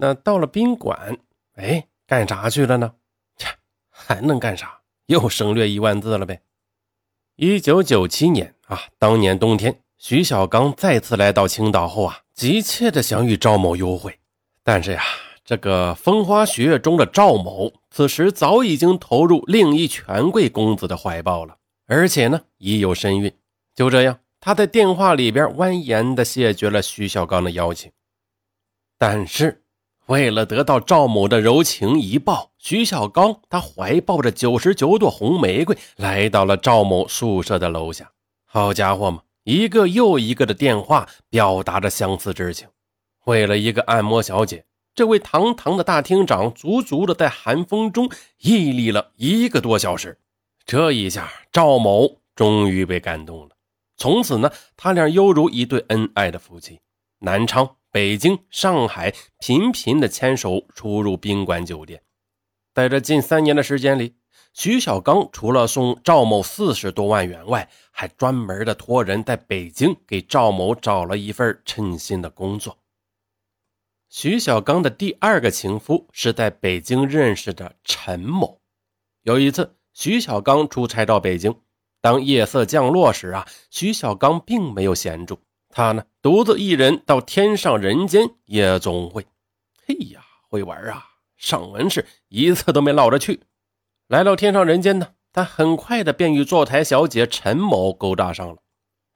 那到了宾馆，哎，干啥去了呢？切，还能干啥？又省略一万字了呗。一九九七年啊，当年冬天，徐小刚再次来到青岛后啊，急切的想与赵某幽会，但是呀，这个风花雪月中的赵某，此时早已经投入另一权贵公子的怀抱了，而且呢，已有身孕。就这样，他在电话里边婉言的谢绝了徐小刚的邀请，但是。为了得到赵某的柔情一抱，徐小刚他怀抱着九十九朵红玫瑰来到了赵某宿舍的楼下。好家伙嘛，一个又一个的电话表达着相思之情。为了一个按摩小姐，这位堂堂的大厅长足足的在寒风中屹立了一个多小时。这一下，赵某终于被感动了。从此呢，他俩犹如一对恩爱的夫妻。南昌。北京、上海频频的牵手出入宾馆酒店，在这近三年的时间里，徐小刚除了送赵某四十多万元外，还专门的托人在北京给赵某找了一份称心的工作。徐小刚的第二个情夫是在北京认识的陈某。有一次，徐小刚出差到北京，当夜色降落时啊，徐小刚并没有闲住。他呢，独自一人到天上人间夜总会。嘿呀，会玩啊！上文是一次都没落着去。来到天上人间呢，他很快的便与坐台小姐陈某勾搭上了，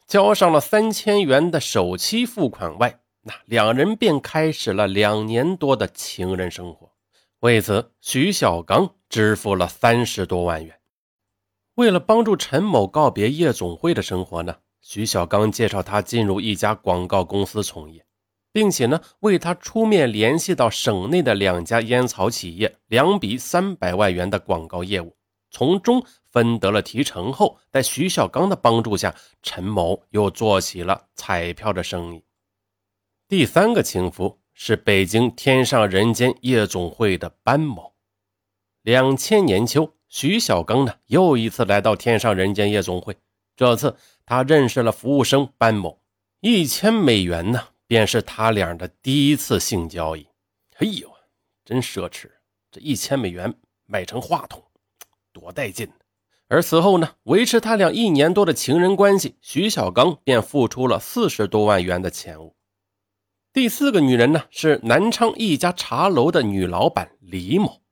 交上了三千元的首期付款外，那两人便开始了两年多的情人生活。为此，徐小刚支付了三十多万元。为了帮助陈某告别夜总会的生活呢。徐小刚介绍他进入一家广告公司从业，并且呢为他出面联系到省内的两家烟草企业两笔三百万元的广告业务，从中分得了提成后，在徐小刚的帮助下，陈某又做起了彩票的生意。第三个情夫是北京天上人间夜总会的班某。两千年秋，徐小刚呢又一次来到天上人间夜总会，这次。他认识了服务生班某，一千美元呢，便是他俩的第一次性交易。哎呦，真奢侈！这一千美元买成话筒，多带劲！而此后呢，维持他俩一年多的情人关系，徐小刚便付出了四十多万元的钱物。第四个女人呢，是南昌一家茶楼的女老板李某，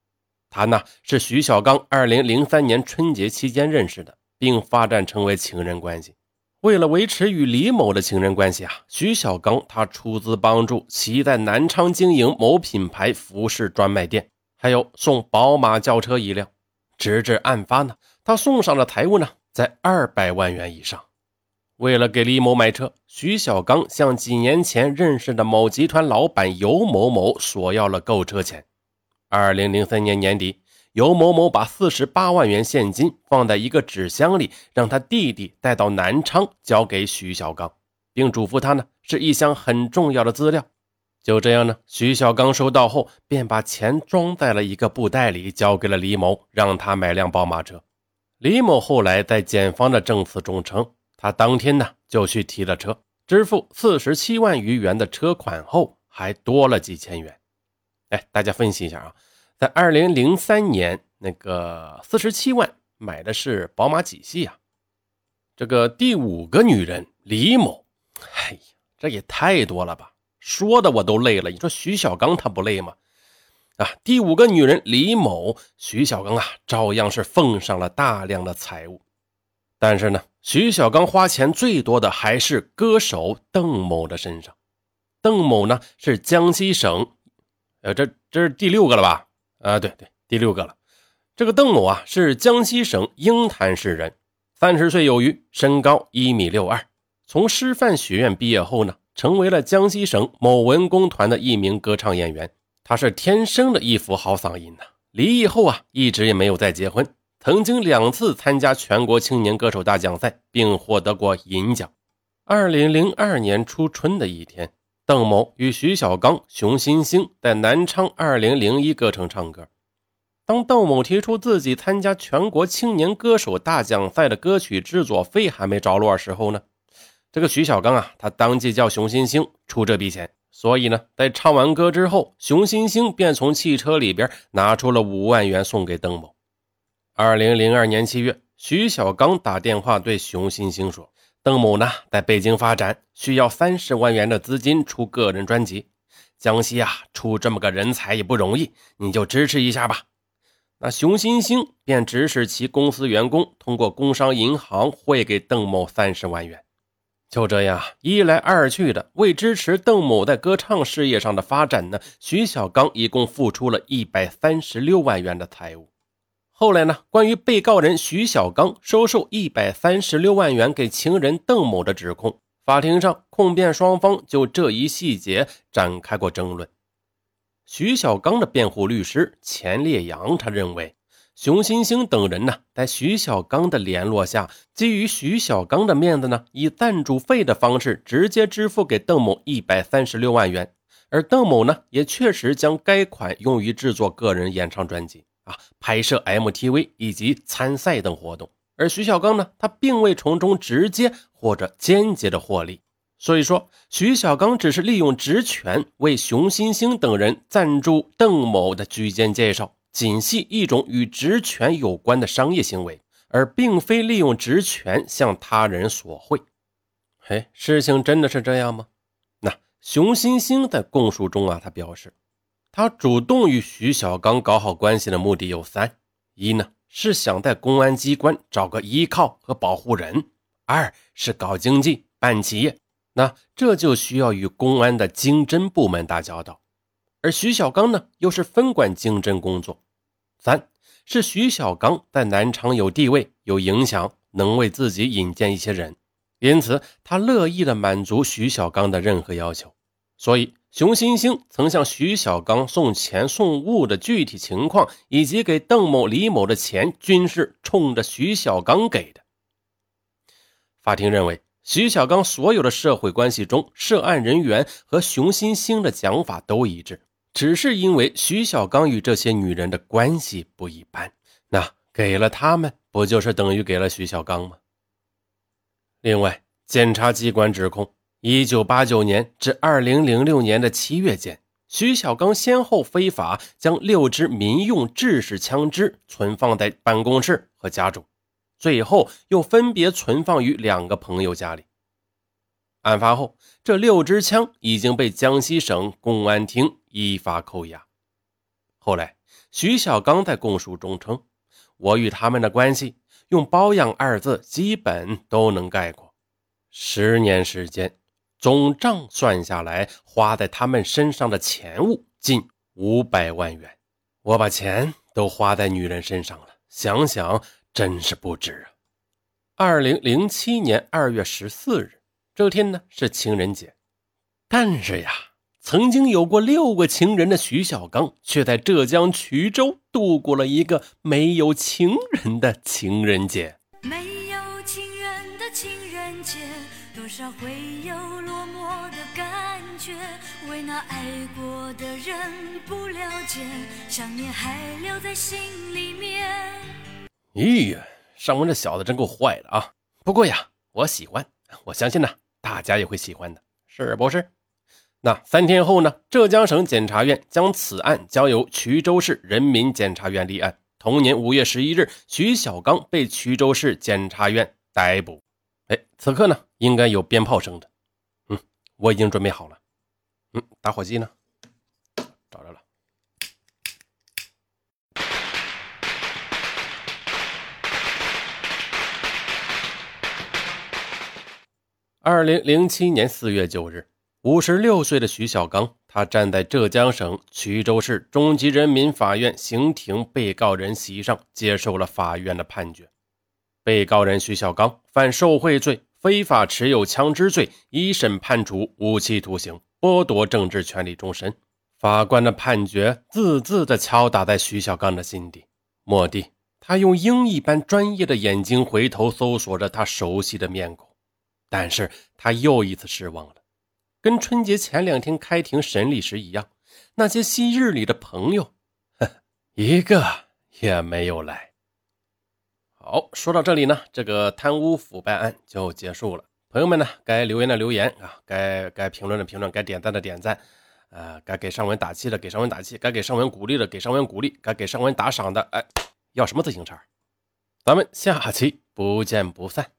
她呢是徐小刚二零零三年春节期间认识的，并发展成为情人关系。为了维持与李某的情人关系啊，徐小刚他出资帮助其在南昌经营某品牌服饰专卖店，还有送宝马轿车一辆。直至案发呢，他送上的财物呢在二百万元以上。为了给李某买车，徐小刚向几年前认识的某集团老板尤某某索要了购车钱。二零零三年年底。尤某某把四十八万元现金放在一个纸箱里，让他弟弟带到南昌交给徐小刚，并嘱咐他呢是一箱很重要的资料。就这样呢，徐小刚收到后便把钱装在了一个布袋里，交给了李某，让他买辆宝马车。李某后来在检方的证词中称，他当天呢就去提了车，支付四十七万余元的车款后，还多了几千元。哎，大家分析一下啊。在二零零三年，那个四十七万买的是宝马几系啊？这个第五个女人李某，哎呀，这也太多了吧！说的我都累了。你说徐小刚他不累吗？啊，第五个女人李某，徐小刚啊，照样是奉上了大量的财物。但是呢，徐小刚花钱最多的还是歌手邓某的身上。邓某呢是江西省，呃，这这是第六个了吧？啊，对对，第六个了。这个邓某啊，是江西省鹰潭市人，三十岁有余，身高一米六二。从师范学院毕业后呢，成为了江西省某文工团的一名歌唱演员。他是天生的一副好嗓音呐。离异后啊，一直也没有再结婚。曾经两次参加全国青年歌手大奖赛，并获得过银奖。二零零二年初春的一天。邓某与徐小刚、熊欣欣在南昌二零零一歌城唱歌。当邓某提出自己参加全国青年歌手大奖赛的歌曲制作费还没着落时候呢，这个徐小刚啊，他当即叫熊欣欣出这笔钱，所以呢，在唱完歌之后，熊欣欣便从汽车里边拿出了五万元送给邓某。二零零二年七月，徐小刚打电话对熊欣欣说：“邓某呢，在北京发展，需要三十万元的资金出个人专辑。江西啊，出这么个人才也不容易，你就支持一下吧。”那熊新星便指使其公司员工通过工商银行汇给邓某三十万元。就这样一来二去的，为支持邓某在歌唱事业上的发展呢，徐小刚一共付出了一百三十六万元的财物。后来呢，关于被告人徐小刚收受一百三十六万元给情人邓某的指控，法庭上控辩双方就这一细节展开过争论。徐小刚的辩护律师钱烈阳他认为，熊欣欣等人呢，在徐小刚的联络下，基于徐小刚的面子呢，以赞助费的方式直接支付给邓某一百三十六万元，而邓某呢，也确实将该款用于制作个人演唱专辑。拍摄 MTV 以及参赛等活动，而徐小刚呢，他并未从中直接或者间接的获利。所以说，徐小刚只是利用职权为熊欣欣等人赞助邓某的居间介绍，仅系一种与职权有关的商业行为，而并非利用职权向他人索贿。嘿，事情真的是这样吗？那熊欣欣在供述中啊，他表示。他主动与徐小刚搞好关系的目的有三：一呢是想在公安机关找个依靠和保护人；二是搞经济办企业，那这就需要与公安的经侦部门打交道，而徐小刚呢又是分管经侦工作；三是徐小刚在南昌有地位、有影响，能为自己引荐一些人，因此他乐意的满足徐小刚的任何要求，所以。熊欣欣曾向徐小刚送钱送物的具体情况，以及给邓某、李某的钱，均是冲着徐小刚给的。法庭认为，徐小刚所有的社会关系中，涉案人员和熊欣欣的讲法都一致，只是因为徐小刚与这些女人的关系不一般，那给了他们，不就是等于给了徐小刚吗？另外，检察机关指控。一九八九年至二零零六年的七月间，徐小刚先后非法将六支民用制式枪支存放在办公室和家中，最后又分别存放于两个朋友家里。案发后，这六支枪已经被江西省公安厅依法扣押。后来，徐小刚在供述中称：“我与他们的关系，用包养二字基本都能概括。十年时间。”总账算下来，花在他们身上的钱物近五百万元。我把钱都花在女人身上了，想想真是不值啊！二零零七年二月十四日，这天呢是情人节，但是呀，曾经有过六个情人的徐小刚，却在浙江衢州度过了一个没有情人的情人节。没有情人的情人节。多少回那爱过的人不了解，想念还留在心里面。咦呀，尚文这小子真够坏的啊！不过呀，我喜欢，我相信呢，大家也会喜欢的，是不是？那三天后呢？浙江省检察院将此案交由衢州市人民检察院立案。同年五月十一日，徐小刚被衢州市检察院逮捕。哎，此刻呢，应该有鞭炮声的。嗯，我已经准备好了。嗯，打火机呢？找着了。二零零七年四月九日，五十六岁的徐小刚，他站在浙江省衢州市中级人民法院刑庭被告人席上，接受了法院的判决。被告人徐小刚犯受贿罪、非法持有枪支罪，一审判处无期徒刑，剥夺政治权利终身。法官的判决字字的敲打在徐小刚的心底。蓦地，他用鹰一般专业的眼睛回头搜索着他熟悉的面孔，但是他又一次失望了。跟春节前两天开庭审理时一样，那些昔日里的朋友，一个也没有来。好，说到这里呢，这个贪污腐败案就结束了。朋友们呢，该留言的留言啊，该该评论的评论，该点赞的点赞，呃，该给尚文打气的给尚文打气，该给尚文鼓励的给尚文鼓励，该给尚文打赏的，哎，要什么自行车？咱们下期不见不散。